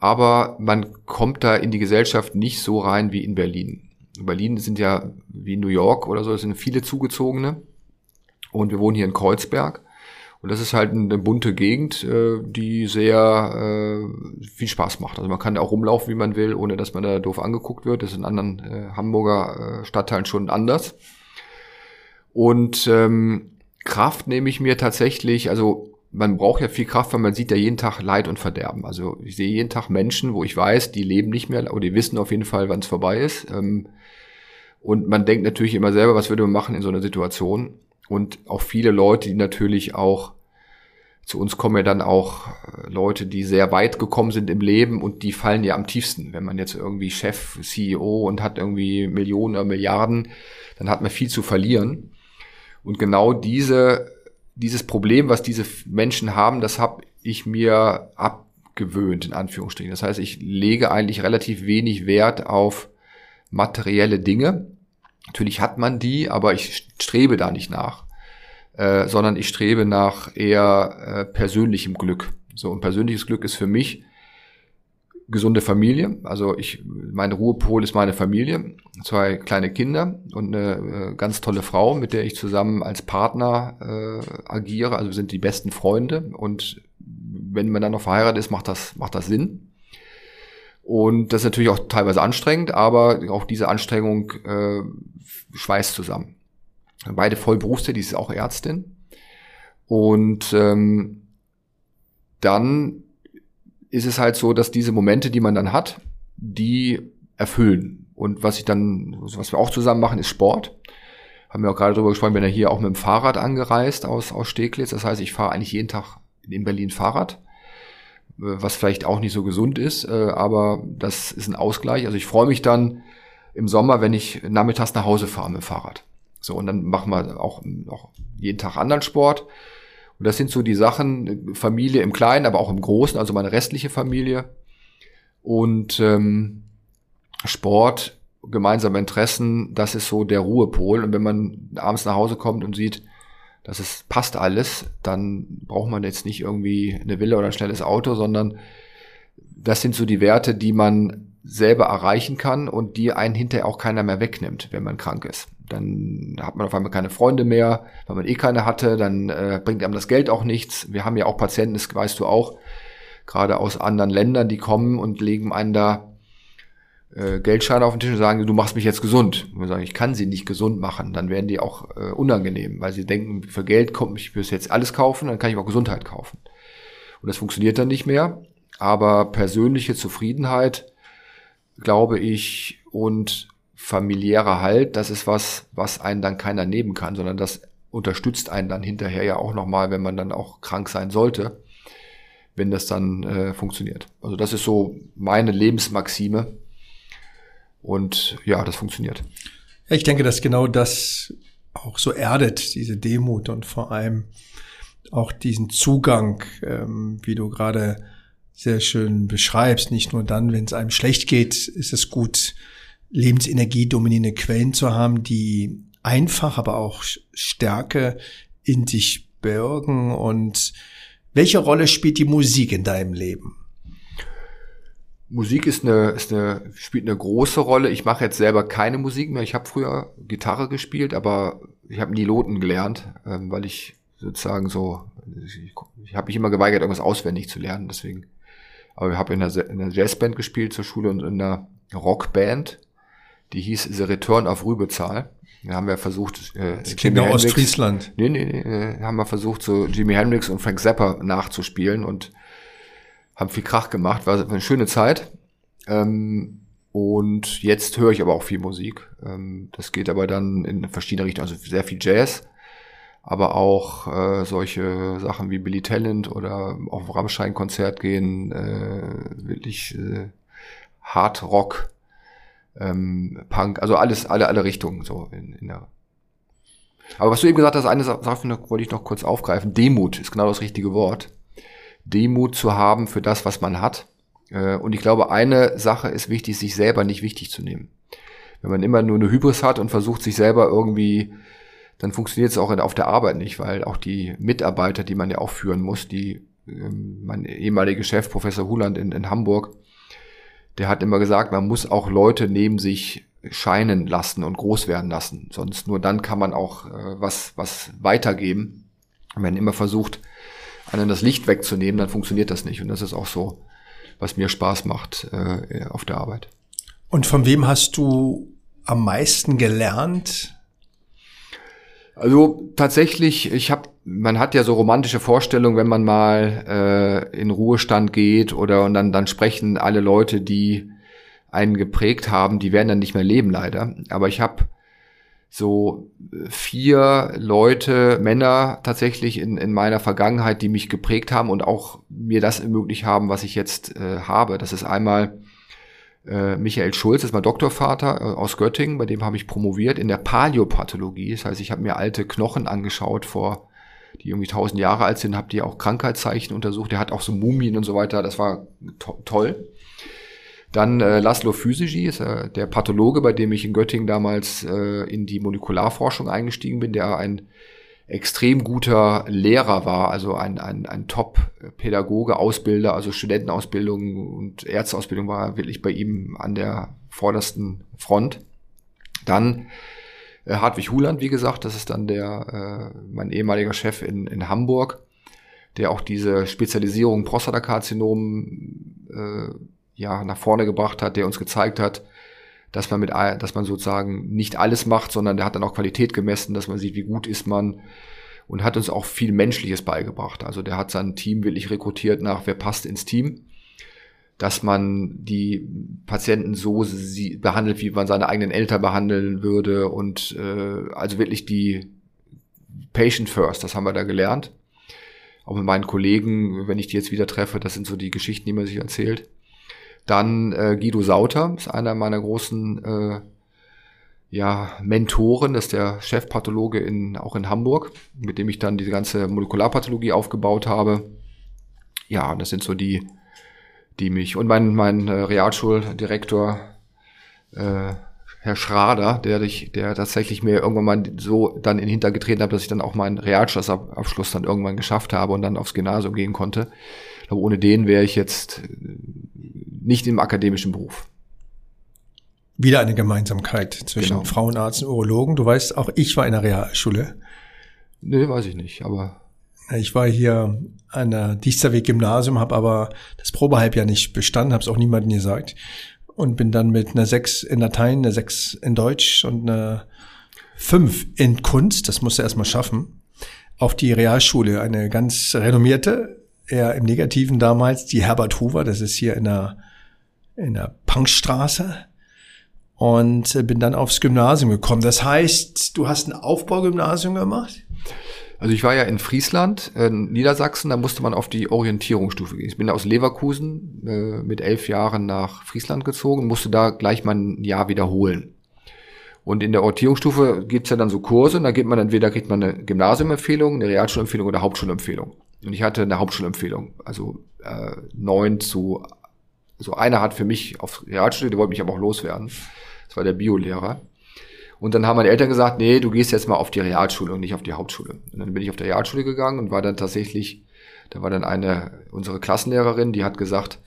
aber man kommt da in die Gesellschaft nicht so rein wie in Berlin. Berlin sind ja wie New York oder so, es sind viele Zugezogene. Und wir wohnen hier in Kreuzberg. Und das ist halt eine bunte Gegend, äh, die sehr äh, viel Spaß macht. Also man kann da auch rumlaufen, wie man will, ohne dass man da doof angeguckt wird. Das ist in anderen äh, Hamburger Stadtteilen schon anders. Und ähm, Kraft nehme ich mir tatsächlich, also man braucht ja viel Kraft, weil man sieht ja jeden Tag Leid und Verderben. Also ich sehe jeden Tag Menschen, wo ich weiß, die leben nicht mehr oder die wissen auf jeden Fall, wann es vorbei ist. Ähm, und man denkt natürlich immer selber, was würde man machen in so einer Situation. Und auch viele Leute, die natürlich auch zu uns kommen ja dann auch äh, Leute, die sehr weit gekommen sind im Leben und die fallen ja am tiefsten. Wenn man jetzt irgendwie Chef, CEO und hat irgendwie Millionen oder Milliarden, dann hat man viel zu verlieren. Und genau diese, dieses Problem, was diese Menschen haben, das habe ich mir abgewöhnt, in Anführungsstrichen. Das heißt, ich lege eigentlich relativ wenig Wert auf materielle Dinge, Natürlich hat man die, aber ich strebe da nicht nach, äh, sondern ich strebe nach eher äh, persönlichem Glück. So, und persönliches Glück ist für mich gesunde Familie. Also ich, mein Ruhepol ist meine Familie, zwei kleine Kinder und eine äh, ganz tolle Frau, mit der ich zusammen als Partner äh, agiere. Also wir sind die besten Freunde und wenn man dann noch verheiratet ist, macht das, macht das Sinn. Und das ist natürlich auch teilweise anstrengend, aber auch diese Anstrengung äh, schweißt zusammen. Beide voll berufstätig, sie ist auch Ärztin. Und ähm, dann ist es halt so, dass diese Momente, die man dann hat, die erfüllen. Und was ich dann, was wir auch zusammen machen, ist Sport. Haben wir auch gerade drüber gesprochen, bin ja hier auch mit dem Fahrrad angereist aus, aus Steglitz. Das heißt, ich fahre eigentlich jeden Tag in Berlin Fahrrad was vielleicht auch nicht so gesund ist, äh, aber das ist ein Ausgleich. Also ich freue mich dann im Sommer, wenn ich nachmittags nach Hause fahre mit dem Fahrrad. So, und dann machen wir auch, auch jeden Tag anderen Sport. Und das sind so die Sachen, Familie im Kleinen, aber auch im Großen, also meine restliche Familie. Und ähm, Sport, gemeinsame Interessen, das ist so der Ruhepol. Und wenn man abends nach Hause kommt und sieht, dass es passt alles, dann braucht man jetzt nicht irgendwie eine Villa oder ein schnelles Auto, sondern das sind so die Werte, die man selber erreichen kann und die einen hinterher auch keiner mehr wegnimmt, wenn man krank ist. Dann hat man auf einmal keine Freunde mehr, weil man eh keine hatte, dann äh, bringt einem das Geld auch nichts. Wir haben ja auch Patienten, das weißt du auch, gerade aus anderen Ländern, die kommen und legen einen da äh, Geldscheine auf den Tisch und sagen, du machst mich jetzt gesund. Und wir sagen, ich kann sie nicht gesund machen. Dann werden die auch äh, unangenehm, weil sie denken, für Geld kommt ich muss jetzt alles kaufen, dann kann ich auch Gesundheit kaufen. Und das funktioniert dann nicht mehr. Aber persönliche Zufriedenheit, glaube ich, und familiärer Halt, das ist was, was einen dann keiner nehmen kann, sondern das unterstützt einen dann hinterher ja auch nochmal, wenn man dann auch krank sein sollte, wenn das dann äh, funktioniert. Also das ist so meine Lebensmaxime. Und ja, das funktioniert. Ich denke, dass genau das auch so erdet, diese Demut und vor allem auch diesen Zugang, ähm, wie du gerade sehr schön beschreibst. Nicht nur dann, wenn es einem schlecht geht, ist es gut, Lebensenergie dominierende Quellen zu haben, die einfach, aber auch Stärke in sich bergen. Und welche Rolle spielt die Musik in deinem Leben? Musik ist eine, ist eine, spielt eine große Rolle. Ich mache jetzt selber keine Musik mehr. Ich habe früher Gitarre gespielt, aber ich habe nie Loten gelernt, ähm, weil ich sozusagen so, ich, ich habe mich immer geweigert, irgendwas auswendig zu lernen. Deswegen, aber ich habe in, einer, in einer Jazzband gespielt zur Schule und in einer Rockband, die hieß The Return of Rübezahl. Da haben wir versucht, äh, das klingt nach Ostfriesland. Nee, nee, nee, äh, haben wir versucht, so Jimi Hendrix und Frank Zappa nachzuspielen und haben viel Krach gemacht, war eine schöne Zeit. Ähm, und jetzt höre ich aber auch viel Musik. Ähm, das geht aber dann in verschiedene Richtungen, also sehr viel Jazz, aber auch äh, solche Sachen wie Billy Talent oder auf Rammstein-Konzert gehen, äh, wirklich äh, Hard Rock, ähm, Punk, also alles, alle, alle Richtungen so in, in der. Aber was du eben gesagt hast, eine Sache wollte ich noch kurz aufgreifen. Demut ist genau das richtige Wort. Demut zu haben für das, was man hat. Äh, und ich glaube, eine Sache ist wichtig, sich selber nicht wichtig zu nehmen. Wenn man immer nur eine Hybris hat und versucht, sich selber irgendwie, dann funktioniert es auch auf der Arbeit nicht, weil auch die Mitarbeiter, die man ja auch führen muss, die, ähm, mein ehemaliger Chef, Professor Huland in, in Hamburg, der hat immer gesagt, man muss auch Leute neben sich scheinen lassen und groß werden lassen. Sonst nur dann kann man auch äh, was, was weitergeben. Wenn man immer versucht, anderen das Licht wegzunehmen, dann funktioniert das nicht. Und das ist auch so, was mir Spaß macht äh, auf der Arbeit. Und von wem hast du am meisten gelernt? Also tatsächlich, ich habe, man hat ja so romantische Vorstellungen, wenn man mal äh, in Ruhestand geht oder und dann dann sprechen alle Leute, die einen geprägt haben, die werden dann nicht mehr leben leider. Aber ich habe so vier Leute, Männer tatsächlich in, in meiner Vergangenheit, die mich geprägt haben und auch mir das ermöglicht haben, was ich jetzt äh, habe. Das ist einmal äh, Michael Schulz, ist mein Doktorvater äh, aus Göttingen, bei dem habe ich promoviert in der Paläopathologie. Das heißt, ich habe mir alte Knochen angeschaut vor die irgendwie tausend Jahre alt sind, habe die auch Krankheitszeichen untersucht. Der hat auch so Mumien und so weiter. Das war to toll. Dann äh, Laszlo Physigi ist äh, der Pathologe, bei dem ich in Göttingen damals äh, in die Molekularforschung eingestiegen bin, der ein extrem guter Lehrer war, also ein, ein, ein Top-Pädagoge, Ausbilder, also Studentenausbildung und Ärzteausbildung war wirklich bei ihm an der vordersten Front. Dann äh, Hartwig Huland, wie gesagt, das ist dann der äh, mein ehemaliger Chef in, in Hamburg, der auch diese Spezialisierung Prostatakarzinom äh, ja, nach vorne gebracht hat, der uns gezeigt hat, dass man mit, dass man sozusagen nicht alles macht, sondern der hat dann auch Qualität gemessen, dass man sieht, wie gut ist man und hat uns auch viel Menschliches beigebracht. Also der hat sein Team wirklich rekrutiert nach, wer passt ins Team, dass man die Patienten so sie behandelt, wie man seine eigenen Eltern behandeln würde und äh, also wirklich die Patient First, das haben wir da gelernt. Auch mit meinen Kollegen, wenn ich die jetzt wieder treffe, das sind so die Geschichten, die man sich erzählt. Dann äh, Guido Sauter ist einer meiner großen äh, ja, Mentoren, das ist der Chefpathologe in, auch in Hamburg, mit dem ich dann diese ganze Molekularpathologie aufgebaut habe. Ja, das sind so die, die mich und mein, mein äh, Realschuldirektor äh, Herr Schrader, der, dich, der tatsächlich mir irgendwann mal so dann in den Hintergetreten hat, dass ich dann auch meinen Realschulabschluss dann irgendwann geschafft habe und dann aufs Gymnasium gehen konnte. Glaube, ohne den wäre ich jetzt nicht im akademischen Beruf. Wieder eine Gemeinsamkeit zwischen genau. Frauenarzt und Urologen. Du weißt, auch ich war in der Realschule. Nee, weiß ich nicht, aber. Ich war hier an der Diesterweg-Gymnasium, habe aber das Probehalbjahr nicht bestanden, habe es auch niemandem gesagt und bin dann mit einer 6 in Latein, einer 6 in Deutsch und einer 5 in Kunst, das musste erstmal schaffen, auf die Realschule, eine ganz renommierte, eher im Negativen damals, die Herbert Hoover, das ist hier in der, in der Punkstraße und äh, bin dann aufs Gymnasium gekommen. Das heißt, du hast ein Aufbaugymnasium gemacht? Also ich war ja in Friesland, in äh, Niedersachsen, da musste man auf die Orientierungsstufe gehen. Ich bin aus Leverkusen äh, mit elf Jahren nach Friesland gezogen, musste da gleich mal ein Jahr wiederholen. Und in der Orientierungsstufe gibt's ja dann so Kurse, und da geht man entweder kriegt man eine Gymnasiumempfehlung, eine Realschulempfehlung oder Hauptschulempfehlung. Und ich hatte eine Hauptschulempfehlung, also äh, neun zu, also einer hat für mich auf Realschule, der wollte mich aber auch loswerden. Das war der Biolehrer. Und dann haben meine Eltern gesagt, nee, du gehst jetzt mal auf die Realschule und nicht auf die Hauptschule. Und dann bin ich auf die Realschule gegangen und war dann tatsächlich, da war dann eine, unsere Klassenlehrerin, die hat gesagt,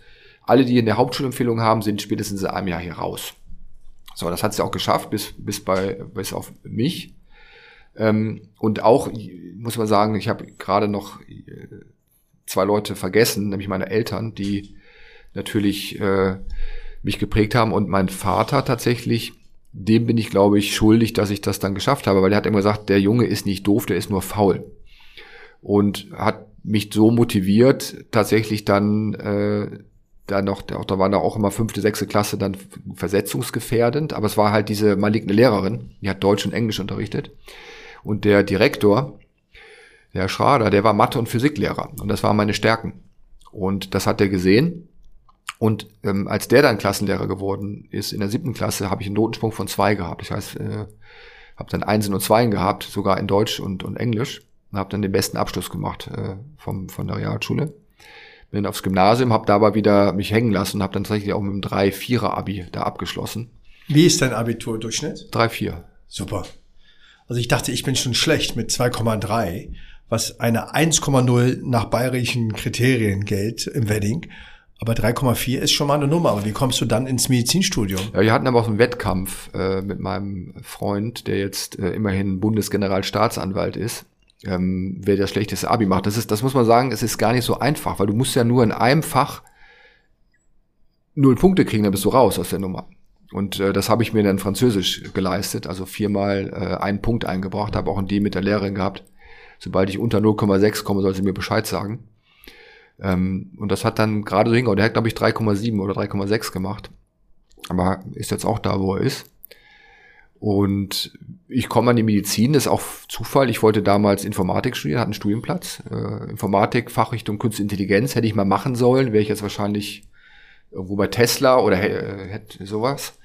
alle, die in der Hauptschulempfehlung haben, sind spätestens in einem Jahr hier raus. So, das hat sie auch geschafft, bis, bis bei, bis auf mich. Ähm, und auch, muss man sagen, ich habe gerade noch äh, zwei Leute vergessen, nämlich meine Eltern, die natürlich äh, mich geprägt haben und mein Vater tatsächlich, dem bin ich, glaube ich, schuldig, dass ich das dann geschafft habe, weil er hat immer gesagt, der Junge ist nicht doof, der ist nur faul. Und hat mich so motiviert, tatsächlich dann äh, da noch, da war da auch immer fünfte, sechste Klasse dann versetzungsgefährdend, aber es war halt diese maligne Lehrerin, die hat Deutsch und Englisch unterrichtet. Und der Direktor, der Schrader, der war Mathe- und Physiklehrer und das waren meine Stärken. Und das hat er gesehen und ähm, als der dann Klassenlehrer geworden ist, in der siebten Klasse, habe ich einen Notensprung von zwei gehabt. Das heißt, äh, habe dann Einsen und Zweien gehabt, sogar in Deutsch und, und Englisch. Und habe dann den besten Abschluss gemacht äh, vom, von der Realschule. Bin aufs Gymnasium, habe dabei wieder mich hängen lassen und habe dann tatsächlich auch mit einem 3-4er-Abi da abgeschlossen. Wie ist dein Abiturdurchschnitt? 3-4. Super. Also ich dachte, ich bin schon schlecht mit 2,3, was eine 1,0 nach bayerischen Kriterien gilt im Wedding. Aber 3,4 ist schon mal eine Nummer. Aber wie kommst du dann ins Medizinstudium? Ja, wir hatten aber auch einen Wettkampf äh, mit meinem Freund, der jetzt äh, immerhin Bundesgeneralstaatsanwalt ist. Ähm, wer das schlechteste Abi macht. Das ist, das muss man sagen, es ist gar nicht so einfach, weil du musst ja nur in einem Fach null Punkte kriegen, dann bist du raus aus der Nummer. Und äh, das habe ich mir dann Französisch geleistet, also viermal äh, einen Punkt eingebracht, habe auch ein D mit der Lehrerin gehabt. Sobald ich unter 0,6 komme, soll sie mir Bescheid sagen. Ähm, und das hat dann gerade so hingehauen. Der hat, glaube ich, 3,7 oder 3,6 gemacht. Aber ist jetzt auch da, wo er ist. Und ich komme an die Medizin, das ist auch Zufall. Ich wollte damals Informatik studieren, hatte einen Studienplatz. Äh, Informatik, Fachrichtung Künstliche Intelligenz hätte ich mal machen sollen, wäre ich jetzt wahrscheinlich irgendwo bei Tesla oder äh, hätte sowas.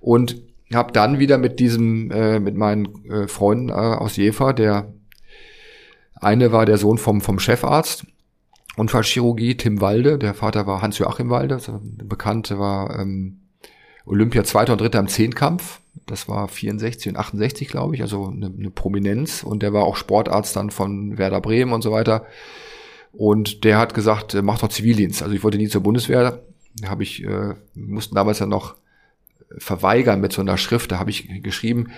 Und habe dann wieder mit diesem, äh, mit meinen äh, Freunden äh, aus Jever, der eine war der Sohn vom, vom Chefarzt Unfallchirurgie Tim Walde, der Vater war Hans-Joachim Walde, der Bekannte war ähm, Olympia Zweiter und Dritter im Zehnkampf. Das war 64 und 68, glaube ich, also eine, eine Prominenz. Und der war auch Sportarzt dann von Werder Bremen und so weiter. Und der hat gesagt, äh, mach doch Zivildienst. Also ich wollte nie zur Bundeswehr. Habe ich, äh, mussten damals ja noch verweigern mit so einer Schrift. Da habe ich geschrieben,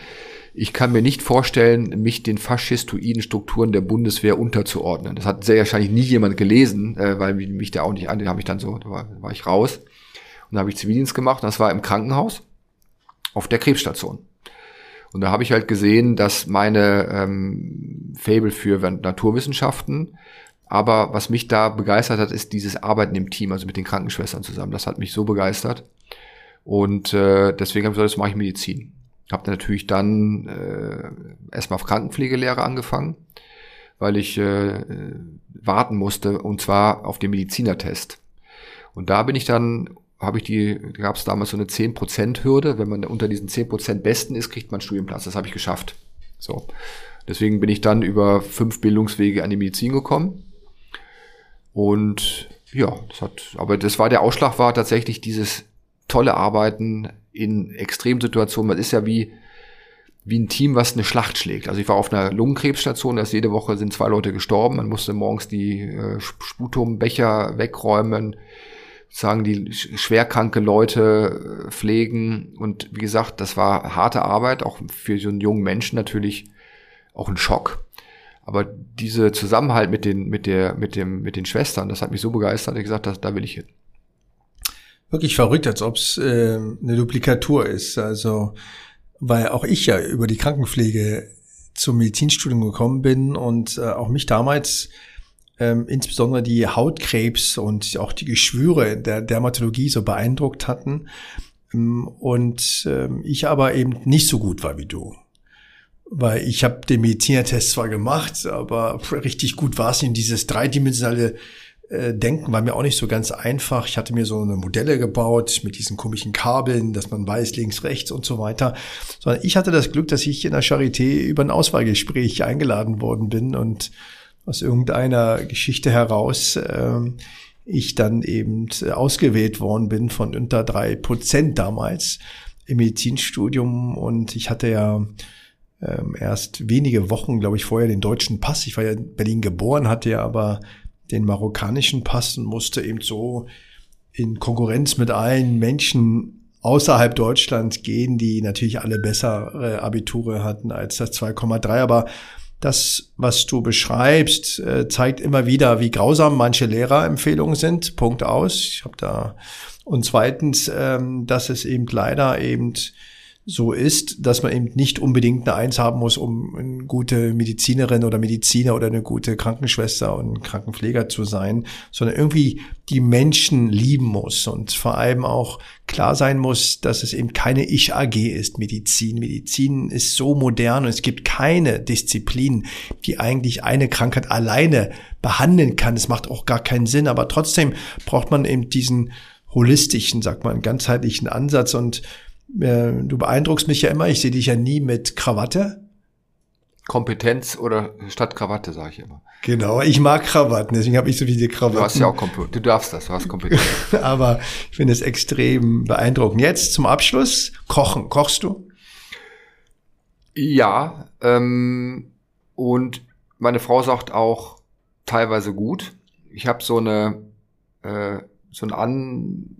ich kann mir nicht vorstellen, mich den faschistoiden Strukturen der Bundeswehr unterzuordnen. Das hat sehr wahrscheinlich nie jemand gelesen, äh, weil mich da auch nicht an, den habe ich dann so, da war, war ich raus. Und da habe ich Zivildienst gemacht. Und das war im Krankenhaus auf der Krebsstation. Und da habe ich halt gesehen, dass meine ähm, Fable für Naturwissenschaften, aber was mich da begeistert hat, ist dieses Arbeiten im Team, also mit den Krankenschwestern zusammen. Das hat mich so begeistert. Und äh, deswegen habe ich gesagt, das mache ich Medizin. Habe natürlich dann äh, erstmal auf Krankenpflegelehre angefangen, weil ich äh, warten musste und zwar auf den Medizinertest. Und da bin ich dann, habe ich die, gab es damals so eine 10%-Hürde. Wenn man unter diesen 10% Besten ist, kriegt man einen Studienplatz. Das habe ich geschafft. So. Deswegen bin ich dann über fünf Bildungswege an die Medizin gekommen. Und ja, das hat, aber das war der Ausschlag war tatsächlich dieses tolle Arbeiten in Extremsituationen. Man ist ja wie, wie ein Team, was eine Schlacht schlägt. Also ich war auf einer Lungenkrebsstation, da ist jede Woche sind zwei Leute gestorben. Man musste morgens die äh, Sputumbecher wegräumen, sagen die schwerkranke Leute äh, pflegen. Und wie gesagt, das war harte Arbeit, auch für so einen jungen Menschen natürlich auch ein Schock. Aber diese Zusammenhalt mit den, mit der, mit dem, mit den Schwestern, das hat mich so begeistert, ich gesagt, das, da will ich hin. Wirklich verrückt, als ob es äh, eine Duplikatur ist. Also, weil auch ich ja über die Krankenpflege zum Medizinstudium gekommen bin und äh, auch mich damals ähm, insbesondere die Hautkrebs und auch die Geschwüre der Dermatologie so beeindruckt hatten. Ähm, und ähm, ich aber eben nicht so gut war wie du. Weil ich habe den Medizinertest zwar gemacht, aber richtig gut war es in dieses dreidimensionale äh, Denken war mir auch nicht so ganz einfach. Ich hatte mir so eine Modelle gebaut mit diesen komischen Kabeln, dass man weiß, links, rechts und so weiter. Sondern ich hatte das Glück, dass ich in der Charité über ein Auswahlgespräch eingeladen worden bin und aus irgendeiner Geschichte heraus äh, ich dann eben ausgewählt worden bin von unter drei Prozent damals im Medizinstudium und ich hatte ja ähm, erst wenige Wochen, glaube ich, vorher den deutschen Pass. Ich war ja in Berlin geboren, hatte ja aber den marokkanischen Pass und musste eben so in Konkurrenz mit allen Menschen außerhalb Deutschlands gehen, die natürlich alle bessere Abiture hatten als das 2,3. Aber das, was du beschreibst, äh, zeigt immer wieder, wie grausam manche Lehrerempfehlungen sind. Punkt aus. Ich habe da und zweitens, ähm, dass es eben leider eben so ist, dass man eben nicht unbedingt eine Eins haben muss, um eine gute Medizinerin oder Mediziner oder eine gute Krankenschwester und Krankenpfleger zu sein, sondern irgendwie die Menschen lieben muss und vor allem auch klar sein muss, dass es eben keine Ich-AG ist, Medizin. Medizin ist so modern und es gibt keine Disziplin, die eigentlich eine Krankheit alleine behandeln kann. Es macht auch gar keinen Sinn, aber trotzdem braucht man eben diesen holistischen, sagt man, ganzheitlichen Ansatz und äh, du beeindruckst mich ja immer, ich sehe dich ja nie mit Krawatte. Kompetenz oder statt Krawatte, sage ich immer. Genau, ich mag Krawatten, deswegen habe ich so viele Krawatten. Du hast ja auch Kompetenz, du darfst das, du hast Kompetenz. Aber ich finde es extrem beeindruckend. Jetzt zum Abschluss, kochen. Kochst du? Ja, ähm, und meine Frau sagt auch teilweise gut. Ich habe so eine, äh, so ein An,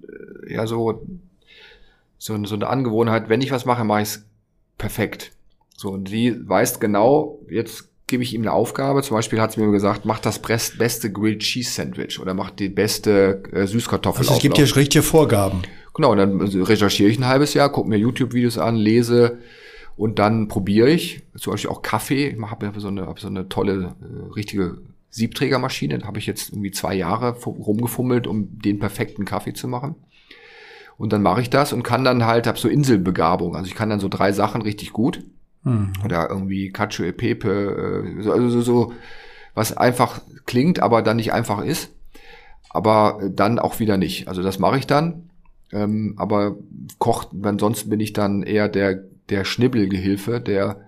äh, ja so so, so eine Angewohnheit, wenn ich was mache, mache ich es perfekt. So, und die weiß genau, jetzt gebe ich ihm eine Aufgabe. Zum Beispiel hat sie mir gesagt, mach das beste Grilled Cheese Sandwich oder mach die beste äh, Süßkartoffel. Also es gibt hier richtige Vorgaben. Genau, und dann recherchiere ich ein halbes Jahr, gucke mir YouTube-Videos an, lese und dann probiere ich zum Beispiel auch Kaffee. Ich habe so eine, hab so eine tolle, äh, richtige Siebträgermaschine. Da habe ich jetzt irgendwie zwei Jahre rumgefummelt, um den perfekten Kaffee zu machen. Und dann mache ich das und kann dann halt, habe so Inselbegabung. Also ich kann dann so drei Sachen richtig gut. Mhm. Oder irgendwie Cacio e Pepe, äh, also so, so, was einfach klingt, aber dann nicht einfach ist. Aber dann auch wieder nicht. Also das mache ich dann. Ähm, aber kocht, ansonsten bin ich dann eher der, der Schnibbelgehilfe, der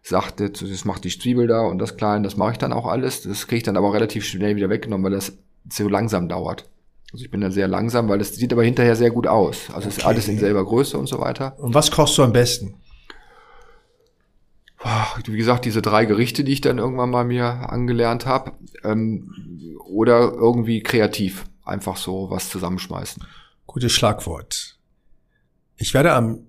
sagt, das macht die Zwiebel da und das klein, das mache ich dann auch alles. Das kriege ich dann aber relativ schnell wieder weggenommen, weil das so langsam dauert. Also ich bin da sehr langsam, weil es sieht aber hinterher sehr gut aus. Also okay. ist alles in selber Größe und so weiter. Und was kochst du am besten? Wie gesagt, diese drei Gerichte, die ich dann irgendwann mal mir angelernt habe. Ähm, oder irgendwie kreativ. Einfach so was zusammenschmeißen. Gutes Schlagwort. Ich werde am,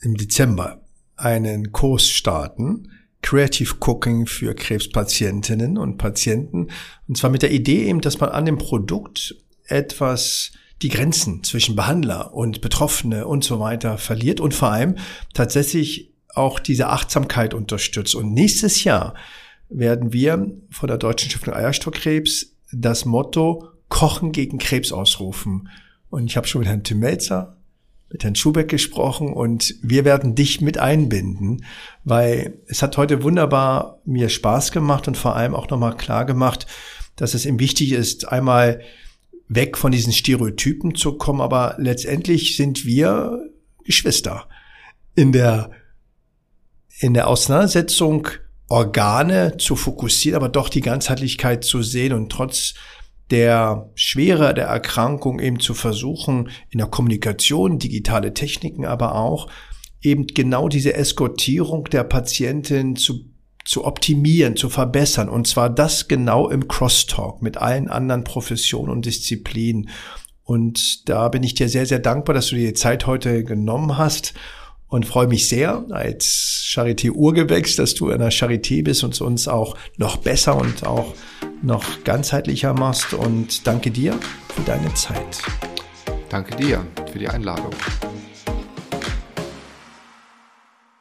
im Dezember einen Kurs starten. Creative Cooking für Krebspatientinnen und Patienten. Und zwar mit der Idee eben, dass man an dem Produkt etwas die Grenzen zwischen Behandler und Betroffene und so weiter verliert und vor allem tatsächlich auch diese Achtsamkeit unterstützt. Und nächstes Jahr werden wir von der Deutschen Stiftung Eierstockkrebs das Motto Kochen gegen Krebs ausrufen. Und ich habe schon mit Herrn Tim Melzer, mit Herrn Schubeck gesprochen und wir werden dich mit einbinden, weil es hat heute wunderbar mir Spaß gemacht und vor allem auch nochmal klar gemacht, dass es ihm wichtig ist, einmal weg von diesen Stereotypen zu kommen, aber letztendlich sind wir Geschwister. In der, in der Auseinandersetzung Organe zu fokussieren, aber doch die Ganzheitlichkeit zu sehen und trotz der Schwere der Erkrankung eben zu versuchen, in der Kommunikation, digitale Techniken, aber auch eben genau diese Eskortierung der Patientin zu zu optimieren, zu verbessern. Und zwar das genau im Crosstalk mit allen anderen Professionen und Disziplinen. Und da bin ich dir sehr, sehr dankbar, dass du dir die Zeit heute genommen hast und freue mich sehr als Charité Urgewächs, dass du in der Charité bist und uns auch noch besser und auch noch ganzheitlicher machst. Und danke dir für deine Zeit. Danke dir für die Einladung.